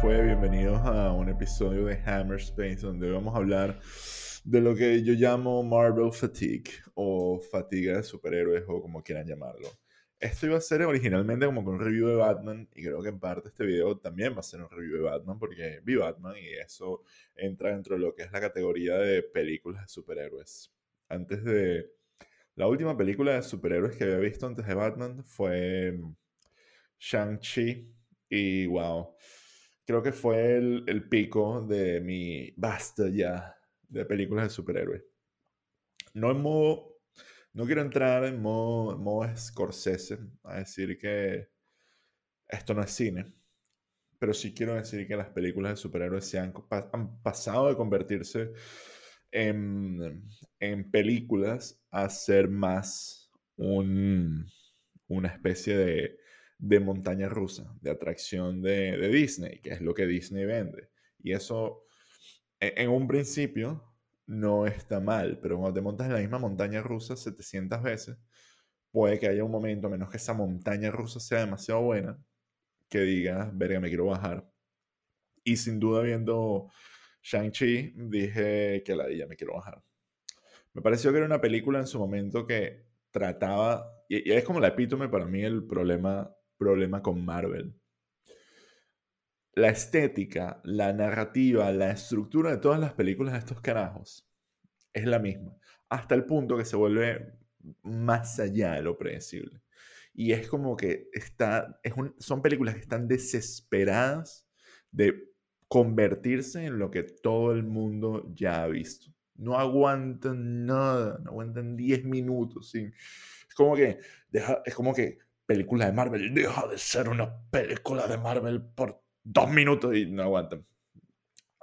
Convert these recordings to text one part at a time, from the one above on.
fue? Bienvenidos a un episodio de Hammer Space donde vamos a hablar de lo que yo llamo Marvel Fatigue o fatiga de superhéroes o como quieran llamarlo. Esto iba a ser originalmente como con un review de Batman y creo que en parte este video también va a ser un review de Batman porque vi Batman y eso entra dentro de lo que es la categoría de películas de superhéroes. Antes de... La última película de superhéroes que había visto antes de Batman fue Shang-Chi y wow, creo que fue el, el pico de mi basta ya de películas de superhéroes. No en modo, no quiero entrar en modo, en modo Scorsese a decir que esto no es cine, pero sí quiero decir que las películas de superhéroes han, han pasado de convertirse en, en, películas a ser más un, una especie de, de, montaña rusa, de atracción de, Disney, que es lo que Disney vende. Y eso e, en un principio no está mal, pero cuando te montas en la misma montaña rusa 700 veces, puede que haya un momento, a menos que esa montaña rusa sea demasiado buena, que digas, verga, me quiero bajar. Y sin duda viendo Shang-Chi, dije que la ya me quiero bajar. Me pareció que era una película en su momento que trataba, y, es como la epítome para mí el problema, problema con Marvel la estética, la narrativa, la estructura de todas las películas de estos carajos es la misma, hasta el punto que se vuelve más allá de lo predecible. Y es como que está, es son películas que están desesperadas de convertirse en lo que todo el mundo ya ha visto. No aguantan nada, no aguantan 10 minutos. Es como que, deja, es como que película de Marvel deja de ser una película de Marvel por dos minutos y no aguantan.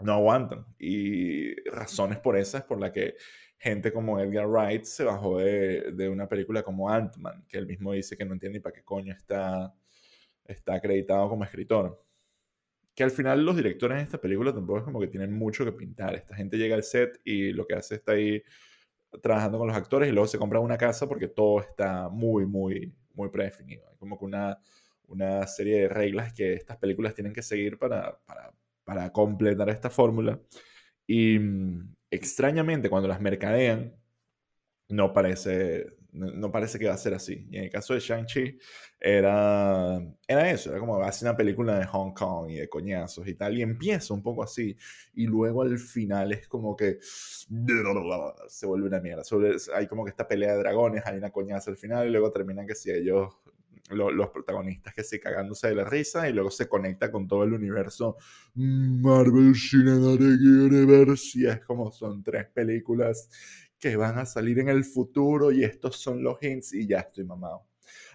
No aguantan. Y razones por esas por la que gente como Edgar Wright se bajó de, de una película como Ant-Man, que él mismo dice que no entiende ni para qué coño está, está acreditado como escritor. Que al final los directores de esta película tampoco es como que tienen mucho que pintar. Esta gente llega al set y lo que hace está ahí trabajando con los actores y luego se compra una casa porque todo está muy, muy, muy predefinido. Hay como que una una serie de reglas que estas películas tienen que seguir para, para, completar esta fórmula. Y mm, extrañamente, cuando las mercadean, no parece, no, parece que va a ser así. Y en el caso de Shang-Chi, era, era eso, era como hacer una película de Hong Kong y de coñazos y tal, y empieza un poco así, y luego al final es como que se vuelve una mierda. hay como que esta pelea de dragones, hay una coñaza al final, y luego terminan que si ellos los protagonistas que se cagándose de la risa y luego se conecta con todo el universo Marvel Cinematic Universe y es como son tres películas que van a salir en el futuro y estos son los hints y ya estoy mamado.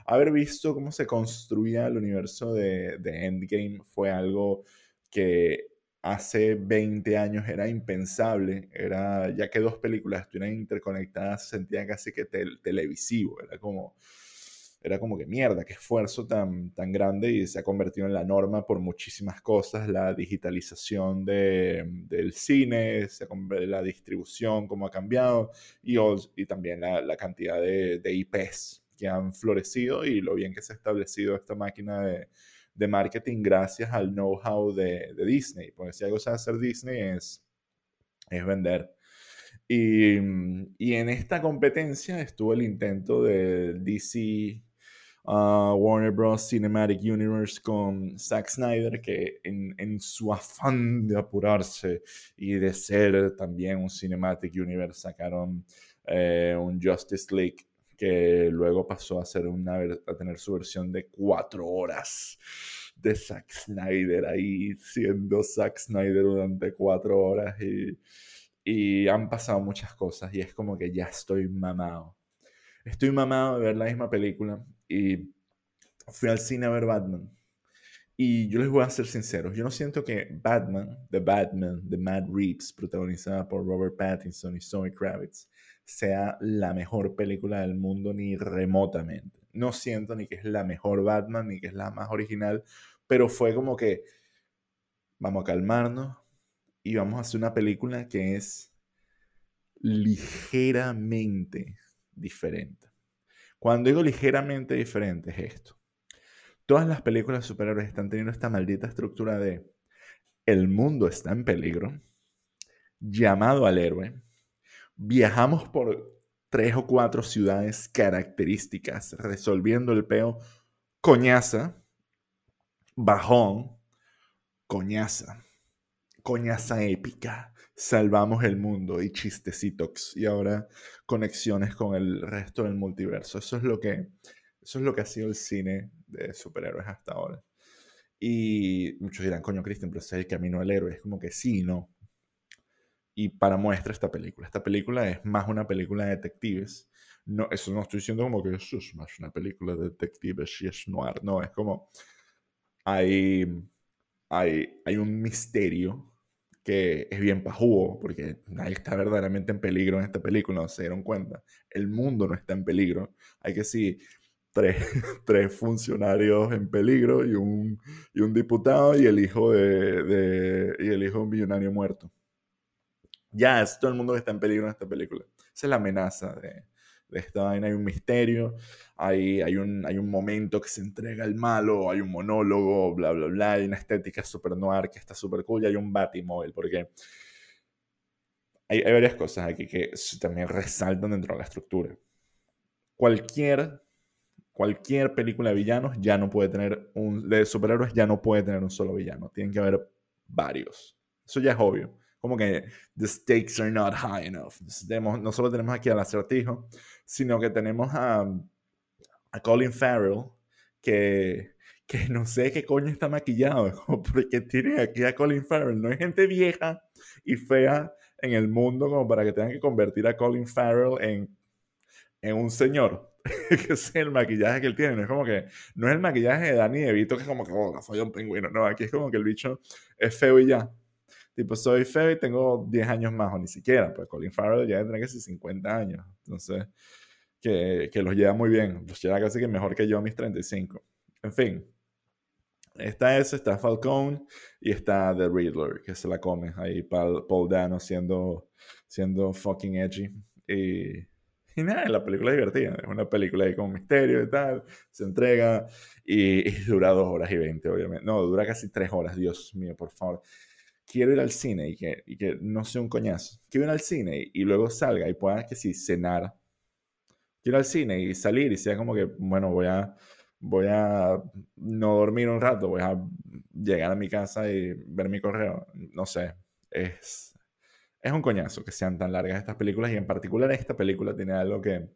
Haber visto cómo se construía el universo de, de Endgame fue algo que hace 20 años era impensable, era ya que dos películas estuvieran interconectadas, se sentía casi que televisivo, era como era como que mierda, qué esfuerzo tan, tan grande y se ha convertido en la norma por muchísimas cosas, la digitalización de, del cine, la distribución, cómo ha cambiado y, y también la, la cantidad de, de, IPs que han florecido y lo bien que se ha establecido esta máquina de, de marketing gracias al know-how de, de, Disney, porque si algo sabe hacer Disney es, es vender. Y, y, en esta competencia estuvo el intento de DC Warner Bros. Cinematic Universe con Zack Snyder, que en, en, su afán de apurarse y de ser también un Cinematic Universe sacaron eh, un Justice League que luego pasó a, ser una, a tener su versión de cuatro horas de Zack Snyder ahí siendo Zack Snyder durante cuatro horas y, y han pasado muchas cosas y es como que ya estoy mamado. Estoy mamado de ver la misma película y fui al cine a ver Batman. Y yo les voy a ser sinceros, yo no siento que Batman, The Batman, The Mad Reeves, protagonizada por Robert Pattinson y Zoe Kravitz, sea la mejor película del mundo ni remotamente. No siento ni que es la mejor Batman, ni que es la más original, pero fue como que vamos a calmarnos y vamos a hacer una película que es ligeramente diferente. Cuando digo ligeramente diferente es esto. Todas las películas de superhéroes están teniendo esta maldita estructura de el mundo está en peligro, llamado al héroe, viajamos por tres o cuatro ciudades características, resolviendo el peo coñaza, bajón, coñaza, coñaza épica, salvamos el mundo y chistecitos y ahora conexiones con el resto del multiverso. Eso es lo que, eso es lo que ha sido el cine de superhéroes hasta ahora. Y muchos dirán, coño, Cristian, pero es el camino del héroe. Es como que sí, no. Y para muestra esta película. Esta película es más una película de detectives. No, eso no estoy diciendo como que eso es más una película de detectives y es noir. No, es como hay, hay, hay un misterio que es bien pajugo, porque nadie está verdaderamente en peligro en esta película, se dieron cuenta. El mundo no está en peligro. Hay que sí, tres, tres funcionarios en peligro y un, y un diputado y el hijo de, de, y el hijo de un millonario muerto. Ya, es todo el mundo que está en peligro en esta película. Esa es la amenaza de, de esta vaina. Hay un misterio, hay, hay, un, hay un momento que se entrega al malo, hay un monólogo, bla, bla, bla. Hay una estética super noir que está súper cool y hay un batimóvil, porque hay, hay varias cosas aquí que también resaltan dentro de la estructura. Cualquier cualquier película de villanos ya no puede tener un de superhéroes ya no puede tener un solo villano tienen que haber varios eso ya es obvio como que the stakes are not high enough tenemos, no solo tenemos aquí al acertijo sino que tenemos a, a Colin Farrell que que no sé qué coño está maquillado porque tiene aquí a Colin Farrell no hay gente vieja y fea en el mundo como para que tengan que convertir a Colin Farrell en en un señor que es el maquillaje que él tiene. No es como que, no es el maquillaje de Danny DeVito que es como que, oh, soy un pingüino. No, aquí es como que el bicho es feo y ya. Tipo, soy feo y tengo 10 años más, o ni siquiera. Pues Colin Farrell ya tendrá casi 50 años. Entonces, que, que los lleva muy bien. Los lleva casi que mejor que yo a mis 35. En fin. Está ese, está Falcone y está The Riddler, que se la come ahí Paul, Dano siendo, siendo fucking edgy. Y y nada, la película es divertida. Es una película ahí con misterio y tal. Se entrega y, dura dos horas y veinte, obviamente. No, dura casi tres horas. Dios mío, por favor. Quiero ir al cine y que, y que no sea un coñazo. Quiero ir al cine y, luego salga y pueda que sí cenar. Quiero ir al cine y salir y sea como que, bueno, voy a, voy a no dormir un rato, voy a llegar a mi casa y ver mi correo. No sé. Es es un coñazo que sean tan largas estas películas y en particular esta película tiene algo que,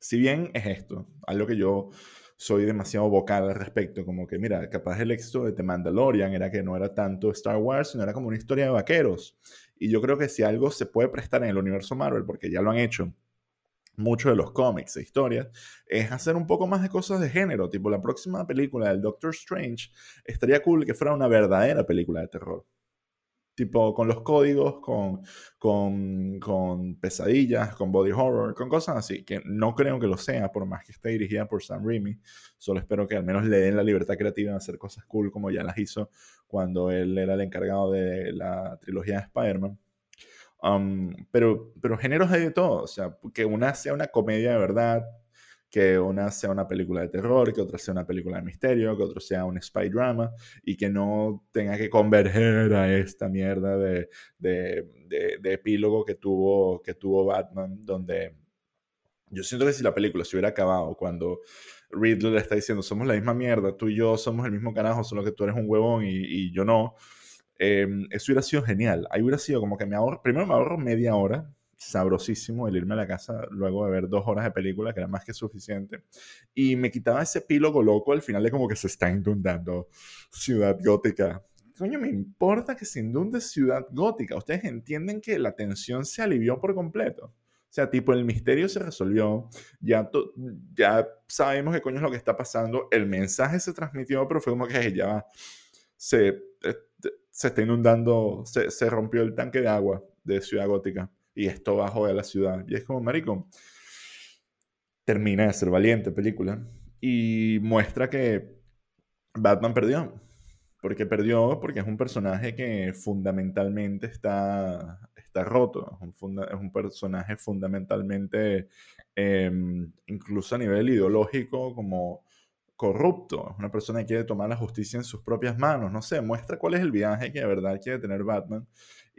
si bien es esto, algo que yo soy demasiado vocal al respecto, como que mira, capaz el éxito de The Mandalorian era que no era tanto Star Wars, sino era como una historia de vaqueros. Y yo creo que si algo se puede prestar en el universo Marvel, porque ya lo han hecho muchos de los cómics e historias, es hacer un poco más de cosas de género, tipo la próxima película del Doctor Strange, estaría cool que fuera una verdadera película de terror tipo con los códigos, con, con, con, pesadillas, con body horror, con cosas así, que no creo que lo sea, por más que esté dirigida por Sam Raimi, solo espero que al menos le den la libertad creativa de hacer cosas cool como ya las hizo cuando él era el encargado de la trilogía de Spider-Man. Um, pero, pero géneros hay de todo, o sea, que una sea una comedia de verdad, que una sea una película de terror, que otra sea una película de misterio, que otra sea un spy drama y que no tenga que converger a esta mierda de, de, de, epílogo que tuvo, que tuvo Batman, donde yo siento que si la película se hubiera acabado cuando Riddler le está diciendo somos la misma mierda, tú y yo somos el mismo carajo, solo que tú eres un huevón y, y yo no, eh, eso hubiera sido genial. Ahí hubiera sido como que me ahorro, primero me ahorro media hora sabrosísimo el irme a la casa luego de ver dos horas de película, que era más que suficiente. Y me quitaba ese epílogo loco al final de como que se está inundando Ciudad Gótica. Coño, me importa que se inunde Ciudad Gótica. Ustedes entienden que la tensión se alivió por completo. O sea, tipo, el misterio se resolvió, ya, ya sabemos qué coño es lo que está pasando, el mensaje se transmitió, pero fue como que ya se, eh, se está inundando, se, se rompió el tanque de agua de Ciudad Gótica y esto bajo de la ciudad. Y es como, marico, termina de ser valiente película y muestra que Batman perdió. Porque perdió porque es un personaje que fundamentalmente está, está roto. Es un, es un personaje fundamentalmente, em, incluso a nivel ideológico, como corrupto, es una persona que quiere tomar la justicia en sus propias manos, no sé, muestra cuál es el viaje que de verdad quiere tener Batman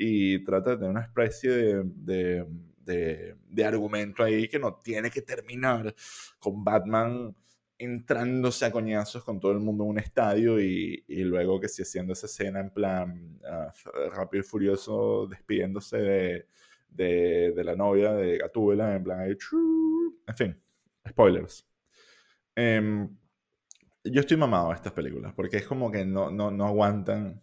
y trata de tener una especie de, de, argumento ahí que no tiene que terminar con Batman entrándose a coñazos con todo el mundo en un estadio y, y luego que si haciendo esa escena en plan ah, rápido y furioso despidiéndose de, de, la novia de Gatúbela en plan ahí, en fin, spoilers. Em, yo estoy mamado a estas películas porque es como que no, no, no aguantan,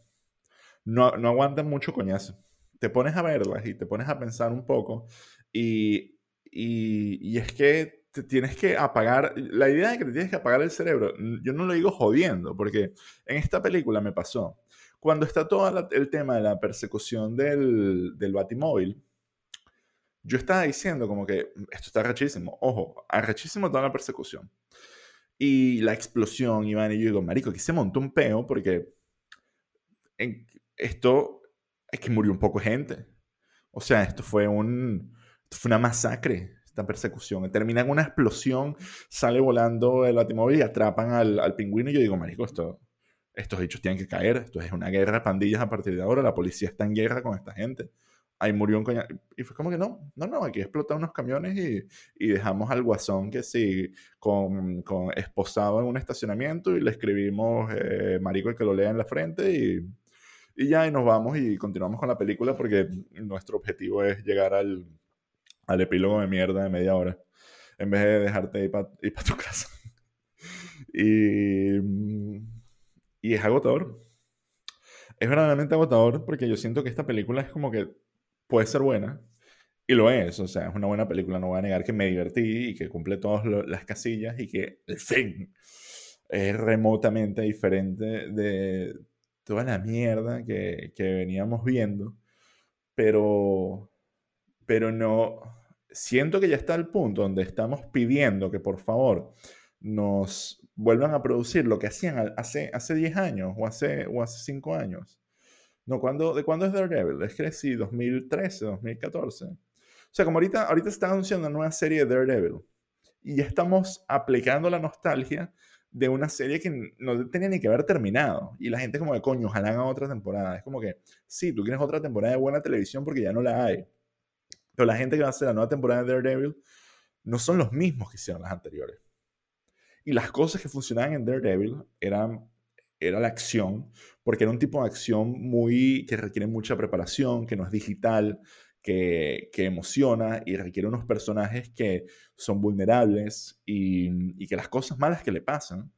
no, no aguantan mucho coñazo. Te pones a verlas y te pones a pensar un poco y, y, y es que te tienes que apagar, la idea de que te tienes que apagar el cerebro, yo no lo digo jodiendo, porque en esta película me pasó. Cuando está todo el tema de la persecución del, del batimóvil, yo estaba diciendo como que esto está arrechísimo, ojo, arrechísimo toda la persecución. Y la explosión, Iván, y yo digo, marico, aquí se montó un peo porque en esto es que murió un poco gente. O sea, esto fue, un, fue una masacre, esta persecución. Termina en una explosión, sale volando el batimóvil y atrapan al, al pingüino. Y yo digo, marico, esto, estos hechos tienen que caer. Esto es una guerra de pandillas a partir de ahora. La policía está en guerra con esta gente ahí murió un coñazo. Y fue como que no, no, no, aquí explotan unos camiones y, y dejamos al guasón que sí, con, con, esposado en un estacionamiento y le escribimos eh, marico el que lo lea en la frente y, y ya, y nos vamos y continuamos con la película porque nuestro objetivo es llegar al, al epílogo de mierda de media hora en vez de dejarte ir para tu casa. y, y es agotador. Es verdaderamente agotador porque yo siento que esta película es como que puede ser buena, y lo es, o sea, es una buena película, no voy a negar que me divertí y que cumple todas las casillas y que el fin es remotamente diferente de toda la mierda que, veníamos viendo, pero, pero no, siento que ya está el punto donde estamos pidiendo que por favor nos vuelvan a producir lo que hacían hace, hace 10 años o hace, o hace 5 años. No, ¿cuándo, ¿de cuándo es Daredevil? Es que sí, 2013, 2014. O sea, como ahorita, ahorita se está anunciando una nueva serie de Daredevil. Y ya estamos aplicando la nostalgia de una serie que no tenía ni que haber terminado. Y la gente como de coño, ojalá hagan otra temporada. Es como que, sí, tú quieres otra temporada de buena televisión porque ya no la hay. Pero la gente que va a hacer la nueva temporada de Daredevil no son los mismos que hicieron las anteriores. Y las cosas que funcionaban en Daredevil eran era la acción, porque era un tipo de acción muy que requiere mucha preparación, que no es digital, que, emociona y requiere unos personajes que son vulnerables y, y, que las cosas malas que le pasan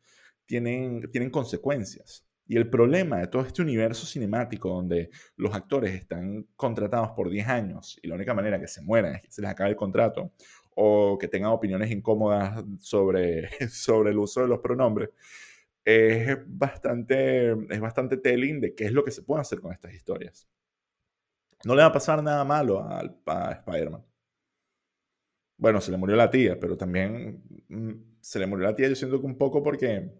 tienen, tienen consecuencias. Y el problema de todo este universo cinemático donde los actores están contratados por 10 años y la única manera que se mueran es que se les acabe el contrato o que tengan opiniones incómodas sobre, sobre el uso de los pronombres, es bastante, es bastante telling de qué es lo que se puede hacer con estas historias. No le va a pasar nada malo a, a Spider-Man. Bueno, se le murió la tía, pero también mm, se le murió la tía yo siento que un poco porque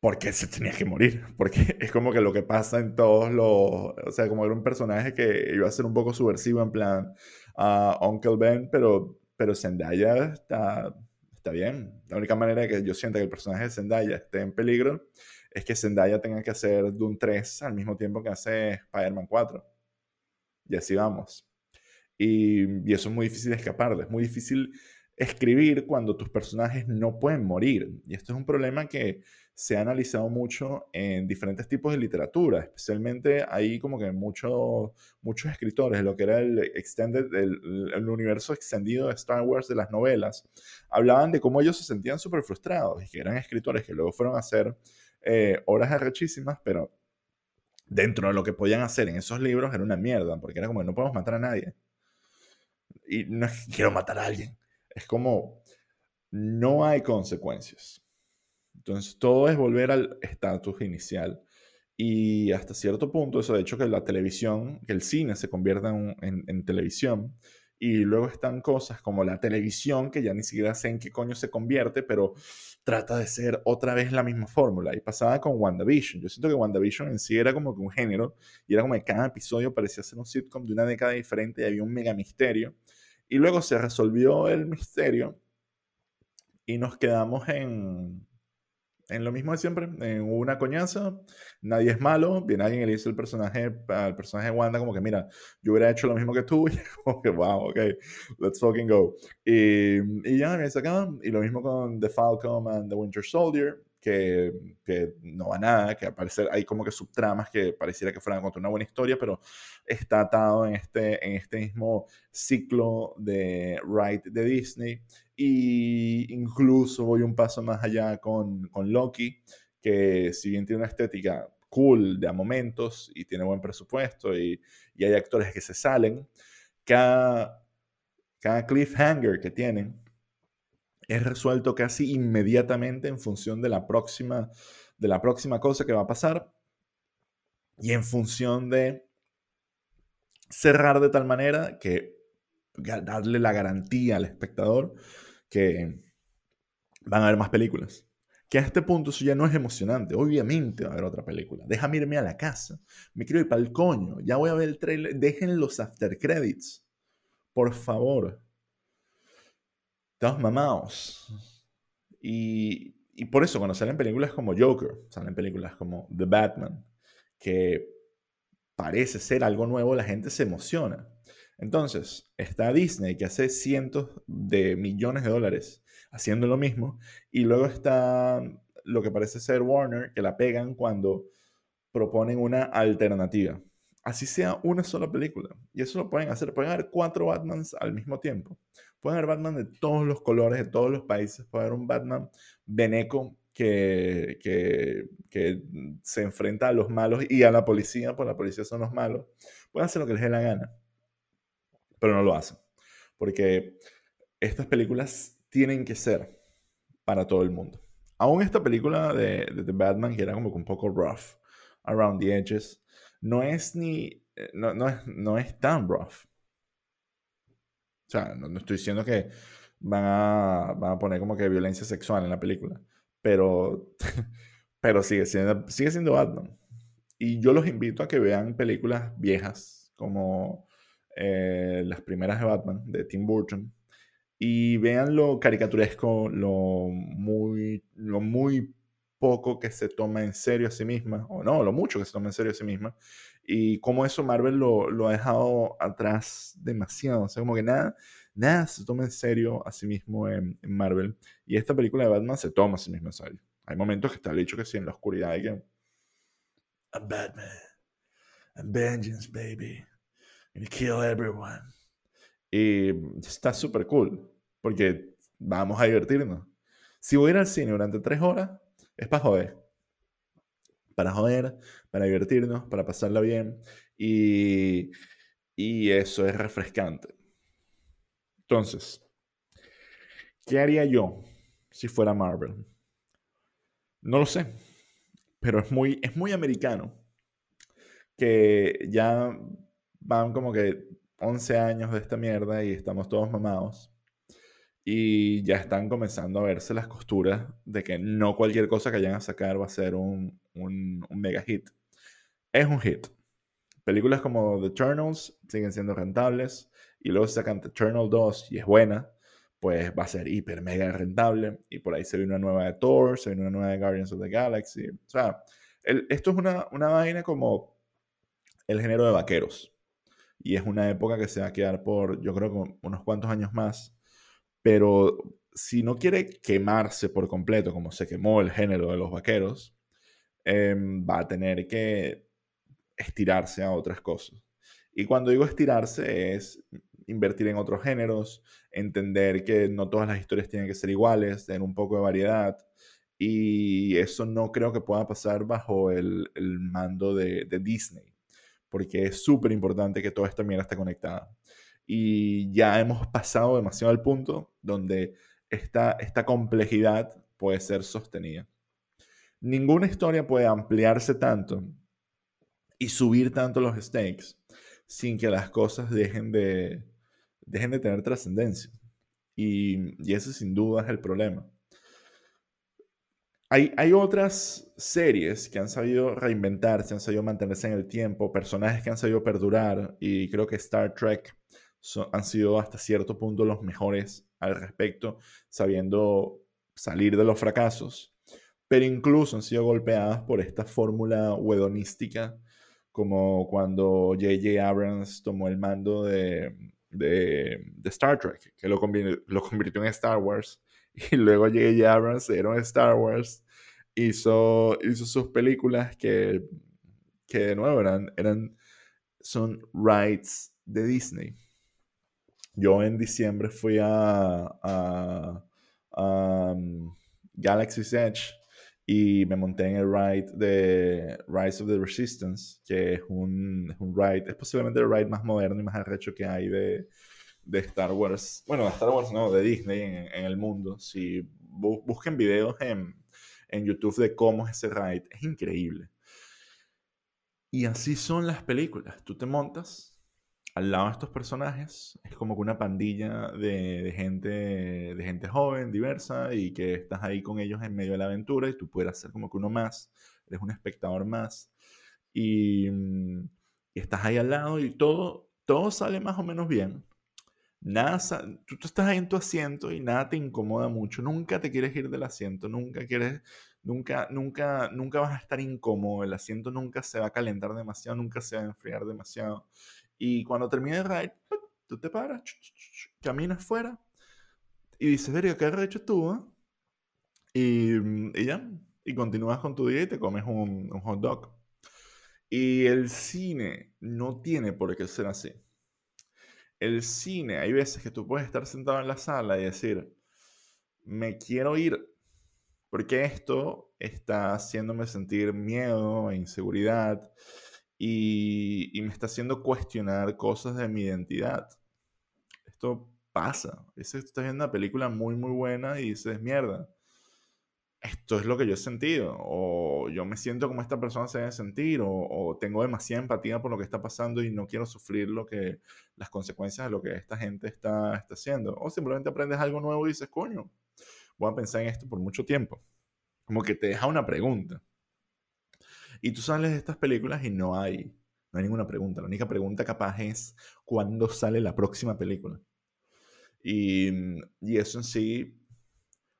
porque se tenía que morir, porque es como que lo que pasa en todos los, o sea, como era un personaje que iba a ser un poco subversivo en plan uh, Uncle Ben, pero, pero Zendaya está, está bien. La única manera que yo sienta que el personaje de Zendaya esté en peligro es que Zendaya tenga que hacer Doom 3 al mismo tiempo que hace Spider-Man 4. Y así vamos. Y, y, eso es muy difícil escapar. Es muy difícil escribir cuando tus personajes no pueden morir. Y esto es un problema que se ha analizado mucho en diferentes tipos de literatura, especialmente hay como que muchos muchos escritores, lo que era el, extended, el, universo extendido de Star Wars de las novelas, hablaban de cómo ellos se sentían súper frustrados y que eran escritores que luego fueron a hacer eh, arrechísimas, pero dentro de lo que podían hacer en esos libros era una mierda, porque era como no podemos matar a nadie. Y no es que quiero matar a alguien, es como no hay consecuencias entonces, todo es volver al estatus inicial. Y hasta cierto punto, eso de hecho que la televisión, que el cine se convierta en, televisión. Y luego están cosas como la televisión, que ya ni siquiera sé en qué coño se convierte, pero trata de ser otra vez la misma fórmula. Y pasaba con WandaVision. Yo siento que WandaVision en sí era como que un género, y era como que cada episodio parecía ser un sitcom de una década diferente y había un mega misterio. Y luego se resolvió el misterio y nos quedamos en, en lo mismo de siempre, en una coñaza, nadie es malo, viene alguien y le dice el personaje, al personaje Wanda como que, mira, yo hubiera hecho lo mismo que tú, y como que, wow, ok, let's fucking go. Y, y ya, me acá, y lo mismo con The Falcon and The Winter Soldier, que, no va a nada, que aparecer hay como que subtramas que pareciera que fueran contra una buena historia, pero está atado en este, en este mismo ciclo de Wright de Disney. Y incluso voy un paso más allá con, con Loki, que si bien tiene una estética cool de a momentos y tiene buen presupuesto y, y hay actores que se salen, cada, cada cliffhanger que tienen es resuelto casi inmediatamente en función de la próxima, de la próxima cosa que va a pasar y en función de Estamos mamados. Y, y por eso cuando salen películas como Joker, salen películas como The Batman, que parece ser algo nuevo, la gente se emociona. Entonces, está Disney que hace cientos de millones de dólares haciendo lo mismo, y luego está lo que parece ser Warner, que la pegan cuando proponen una alternativa. Así sea una sola película. Y eso lo pueden hacer. Pueden haber cuatro Batmans al mismo tiempo. Pueden haber Batman de todos los colores, de todos los países. Puede haber un Batman beneco que, que, que, se enfrenta a los malos y a la policía, porque la policía son los malos. Pueden hacer lo que les dé la gana pero no lo hacen. Porque estas películas tienen que ser para todo el mundo. Aún esta película de, de The Batman, que era como un poco rough, around the edges, no es ni. Eh, no, no, es, no es tan rough. O sea, no, estoy diciendo que van a, van a poner como que violencia sexual en la película. Pero, pero sigue, siendo, sigue siendo Batman. Y yo los invito a que vean películas viejas como eh, las primeras de Batman, de Tim Burton, y vean lo caricaturesco, lo muy, lo muy poco que se toma en serio a sí misma, o no, lo mucho que se toma en serio a sí misma, y cómo eso Marvel lo, lo ha dejado atrás demasiado, o sea, como que nada, nada se toma en serio a sí mismo en, en, Marvel, y esta película de Batman se toma a sí misma en serio. Hay momentos que está dicho que sí, en la oscuridad hay que... I'm Batman. I'm vengeance, baby kill everyone. Y está súper cool, porque vamos a divertirnos. Si voy a ir al cine durante tres horas, es para joder. Para joder, para divertirnos, para pasarla bien. Y, y eso es refrescante. Entonces, ¿qué haría yo si fuera Marvel? No lo sé, pero es muy, es muy americano que ya van como que 11 años de esta mierda y estamos todos mamados. Y ya están comenzando a verse las costuras de que no cualquier cosa que vayan a sacar va a ser un, un, mega hit. Es un hit. Películas como The Eternals siguen siendo rentables y luego sacan The Eternal 2 y es buena, pues va a ser hiper mega rentable. Y por ahí se viene una nueva de Thor, se viene una nueva de Guardians of the Galaxy. O sea, esto es una, una vaina como el género de vaqueros y es una época que se va a quedar por, yo creo unos cuantos años más, pero si no quiere quemarse por completo, como se quemó el género de los vaqueros, em, va a tener que estirarse a otras cosas. Y cuando digo estirarse es invertir en otros géneros, entender que no todas las historias tienen que ser iguales, tener un poco de variedad. Y eso no creo que pueda pasar bajo el, mando de, de Disney porque es súper importante que toda esta mierda esté conectada. Y ya hemos pasado demasiado al punto donde esta, esta complejidad puede ser sostenida. Ninguna historia puede ampliarse tanto y subir tanto los stakes sin que las cosas dejen de, dejen de tener trascendencia. Y, y ese sin duda es el problema. Hay, otras series que han sabido reinventarse, han sabido mantenerse en el tiempo, personajes que han sabido perdurar y creo que Star Trek han sido hasta cierto punto los mejores al respecto, sabiendo salir de los fracasos. pero incluso han sido golpeadas por esta fórmula wedonística, como cuando J.J. Abrams tomó el mando de, Star Trek, que lo, convirtió en Star Wars, y luego J.J. Abrams era en Star Wars, hizo, sus películas que, que de nuevo eran, eran, son rights de Disney. Yo en diciembre fui a, a, um, Galaxy's Edge y me monté en el ride de Rise of the Resistance, que es un, un ride, es posiblemente el ride más moderno y más arrecho que hay de, de Star Wars. Bueno, de Star Wars no, de Disney en, en el mundo. Si busquen videos en, en YouTube de cómo es ese ride, es increíble. Y así son las películas. Tú te montas al lado de estos personajes es como que una pandilla de, gente, de gente joven, diversa, y que estás ahí con ellos en medio de la aventura y tú puedes ser como que uno más, eres un espectador más, y, mm, estás ahí al lado y todo, todo sale más o menos bien. Nada, tú, tú, estás ahí en tu asiento y nada te incomoda mucho, nunca te quieres ir del asiento, nunca quieres, nunca, nunca, nunca vas a estar incómodo, el asiento nunca se va a calentar demasiado, nunca se va a enfriar demasiado y cuando termine el ride, tú te paras, caminas fuera y dices, verga, ¿qué has hecho tú? Eh? Y, y, ya, y continúas con tu día y te comes un hot dog. Y el cine no tiene por qué ser así. El cine, hay veces que tú puedes estar sentado en la sala y decir, me quiero ir porque esto está haciéndome sentir miedo e inseguridad y, me está haciendo cuestionar cosas de mi identidad. Esto pasa. Estás viendo una película muy, muy buena y dices, mierda, esto es lo que yo he sentido, o yo me siento como esta persona se debe sentir, o, tengo demasiada empatía por lo que está pasando y no quiero sufrir lo que, las consecuencias de lo que esta gente está, está haciendo. O simplemente aprendes algo nuevo y dices, coño, voy a pensar en esto por mucho tiempo. Como que te deja una pregunta. Y tú sales de estas películas y no hay, no hay ninguna pregunta. La única pregunta capaz es cuándo sale la próxima película. Y, y eso en sí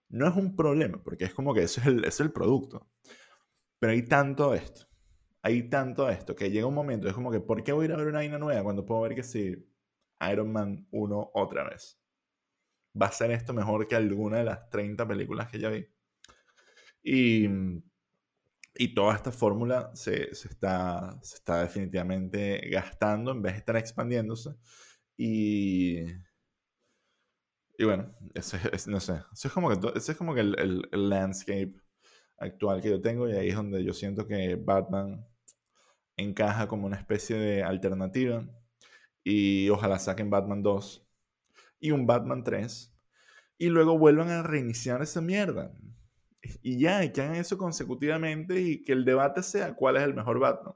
no es un problema, porque es como que eso es el, es el producto. Pero hay tanto esto, hay tanto esto, que llega un momento, es como que, ¿por qué voy a ir a ver una vaina nueva cuando puedo ver que sí, Iron Man 1 otra vez? Va a ser esto mejor que alguna de las 30 películas que ya vi. Y y toda esta fórmula se, se, está, se está definitivamente gastando en vez de estar expandiéndose. Y, y bueno, ese, no sé, eso es como que, es como que el, el, landscape actual que yo tengo y ahí es donde yo siento que Batman encaja como una especie de alternativa y ojalá saquen Batman 2 y un Batman 3 y luego vuelvan a reiniciar esa mierda y ya, y que hagan eso consecutivamente y que el debate sea cuál es el mejor Batman.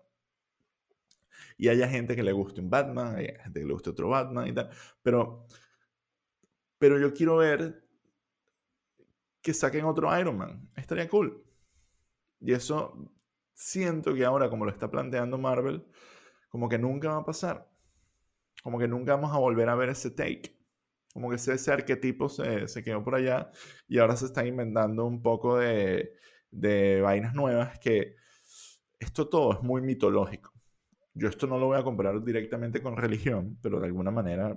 Y haya gente que le guste un Batman, hay gente que le guste otro Batman y tal. Pero, pero yo quiero ver que saquen otro Iron Man. Estaría cool. Y eso siento que ahora, como lo está planteando Marvel, como que nunca va a pasar. Como que nunca vamos a volver a ver ese take. Como que ese, arquetipo se, se, quedó por allá y ahora se está inventando un poco de, de vainas nuevas que esto todo es muy mitológico. Yo esto no lo voy a comparar directamente con religión, pero de alguna manera,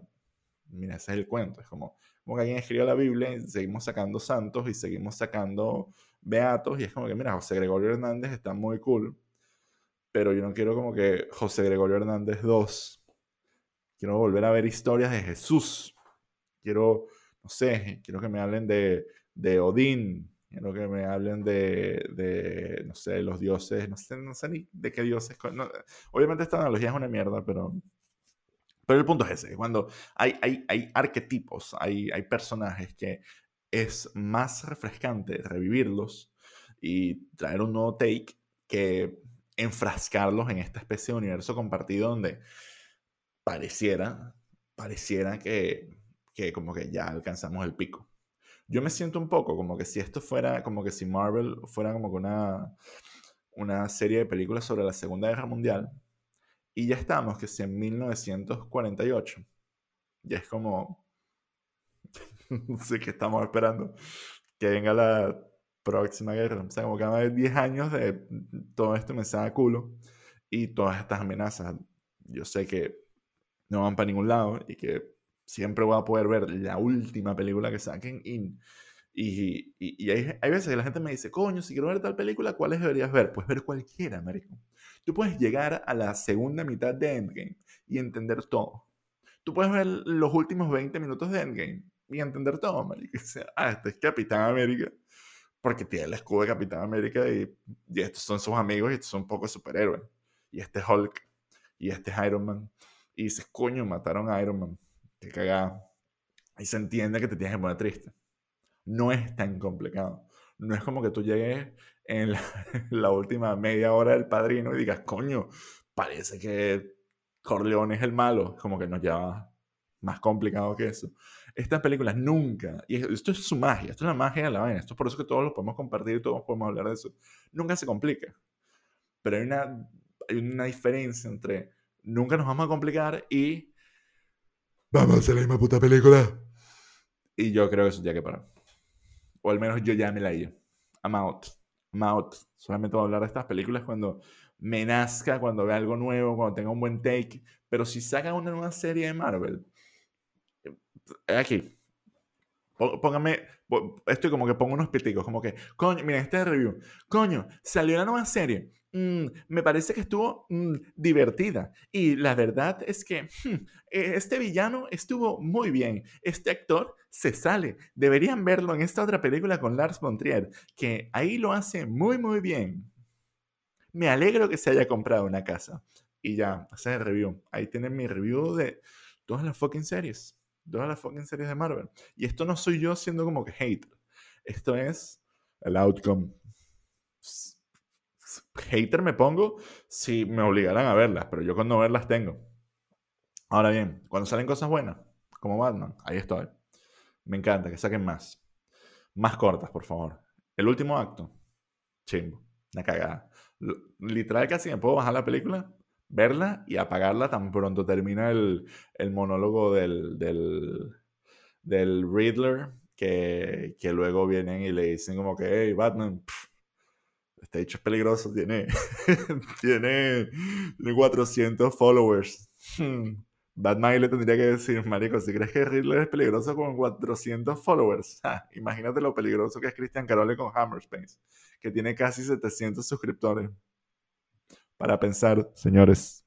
mira, ese es el cuento. Es como, como que alguien escribió la Biblia y seguimos sacando santos y seguimos sacando beatos y es como que, mira, José Gregorio Hernández está muy cool, pero yo no quiero como que José Gregorio Hernández 2. Quiero volver a ver historias de Jesús quiero, no sé, quiero que me hablen de, de Odín, quiero que me hablen de, de, no sé, los dioses, no sé, no sé ni de qué dioses. obviamente esta analogía es una mierda, pero, pero el punto es ese, cuando hay, hay, hay arquetipos, hay, hay personajes que es más refrescante revivirlos y traer un nuevo take que enfrascarlos en esta especie de universo compartido donde pareciera, pareciera que que como que ya alcanzamos el pico. Yo me siento un poco como que si esto fuera, como que si Marvel fuera como que una, una serie de películas sobre la Segunda Guerra Mundial, y ya estamos, que si en 1948, ya es como, no sé qué estamos esperando, que venga la próxima guerra. O sea, como que van a haber 10 años de todo esto me saca culo y todas estas amenazas. Yo sé que no van para ningún lado y que siempre voy a poder ver la última película que saquen y, y, y, hay, hay, veces que la gente me dice, coño, si quiero ver tal película, ¿cuáles deberías ver? Pues ver cualquiera, marico. Tú puedes llegar a la segunda mitad de Endgame y entender todo. Tú puedes ver los últimos 20 minutos de Endgame y entender todo, marico. O sea, ah, este es Capitán América porque tiene el escudo de Capitán América y, y estos son sus amigos y estos son un poco superhéroes. Y este es Hulk y este es Iron Man. Y dices, coño, mataron a Iron Man. Qué cagada. Y se entiende que te tienes que poner triste. No es tan complicado. No es como que tú llegues en la, última media hora del padrino y digas, coño, parece que Corleone es el malo. Como que nos lleva más complicado que eso. Estas películas nunca, y esto es su magia, esto es la magia de la vaina, esto es por eso que todos lo podemos compartir y todos podemos hablar de eso. Nunca se complica. Pero hay una, hay una diferencia entre nunca nos vamos a complicar y vamos a hacer la misma puta película. Y yo creo que eso ya que parar. O al menos yo ya me la he I'm out. I'm out. Solamente voy a hablar de estas películas cuando me nazca, cuando vea algo nuevo, cuando tenga un buen take. Pero si sacan una nueva serie de Marvel, eh, aquí, póngame, estoy como que pongo unos piticos, como que, coño, mira, este review, coño, salió la nueva serie, Mm, me parece que estuvo mm, divertida. Y la verdad es que hmm, e, este villano estuvo muy bien. Este actor se sale. Deberían verlo en esta otra película con Lars von Trier, que ahí lo hace muy, muy bien. Me alegro que se haya comprado una casa. Y ya, hacer el review. Ahí tienen mi review de todas las fucking series. Todas las fucking series de Marvel. Y esto no soy yo siendo como que hater. Esto es el outcome hater me pongo si me obligaran a verlas, pero yo cuando verlas tengo. Ahora bien, cuando salen cosas buenas, como Batman, ahí estoy. Me encanta que saquen más. Más cortas, por favor. El último acto, chimbo, una cagada. Literal casi me puedo bajar la película, verla y apagarla tan pronto termina el, monólogo del, del, del Riddler, que, que, luego vienen y le dicen como que, hey, Batman, este hecho es peligroso, tiene, tiene, 400 followers. Hmm. Batman le tendría que decir, marico, si crees que Riddler es peligroso con 400 followers, imagínate lo peligroso que es Christian Carole con Hammerspace, que tiene casi 700 suscriptores. Para pensar, señores.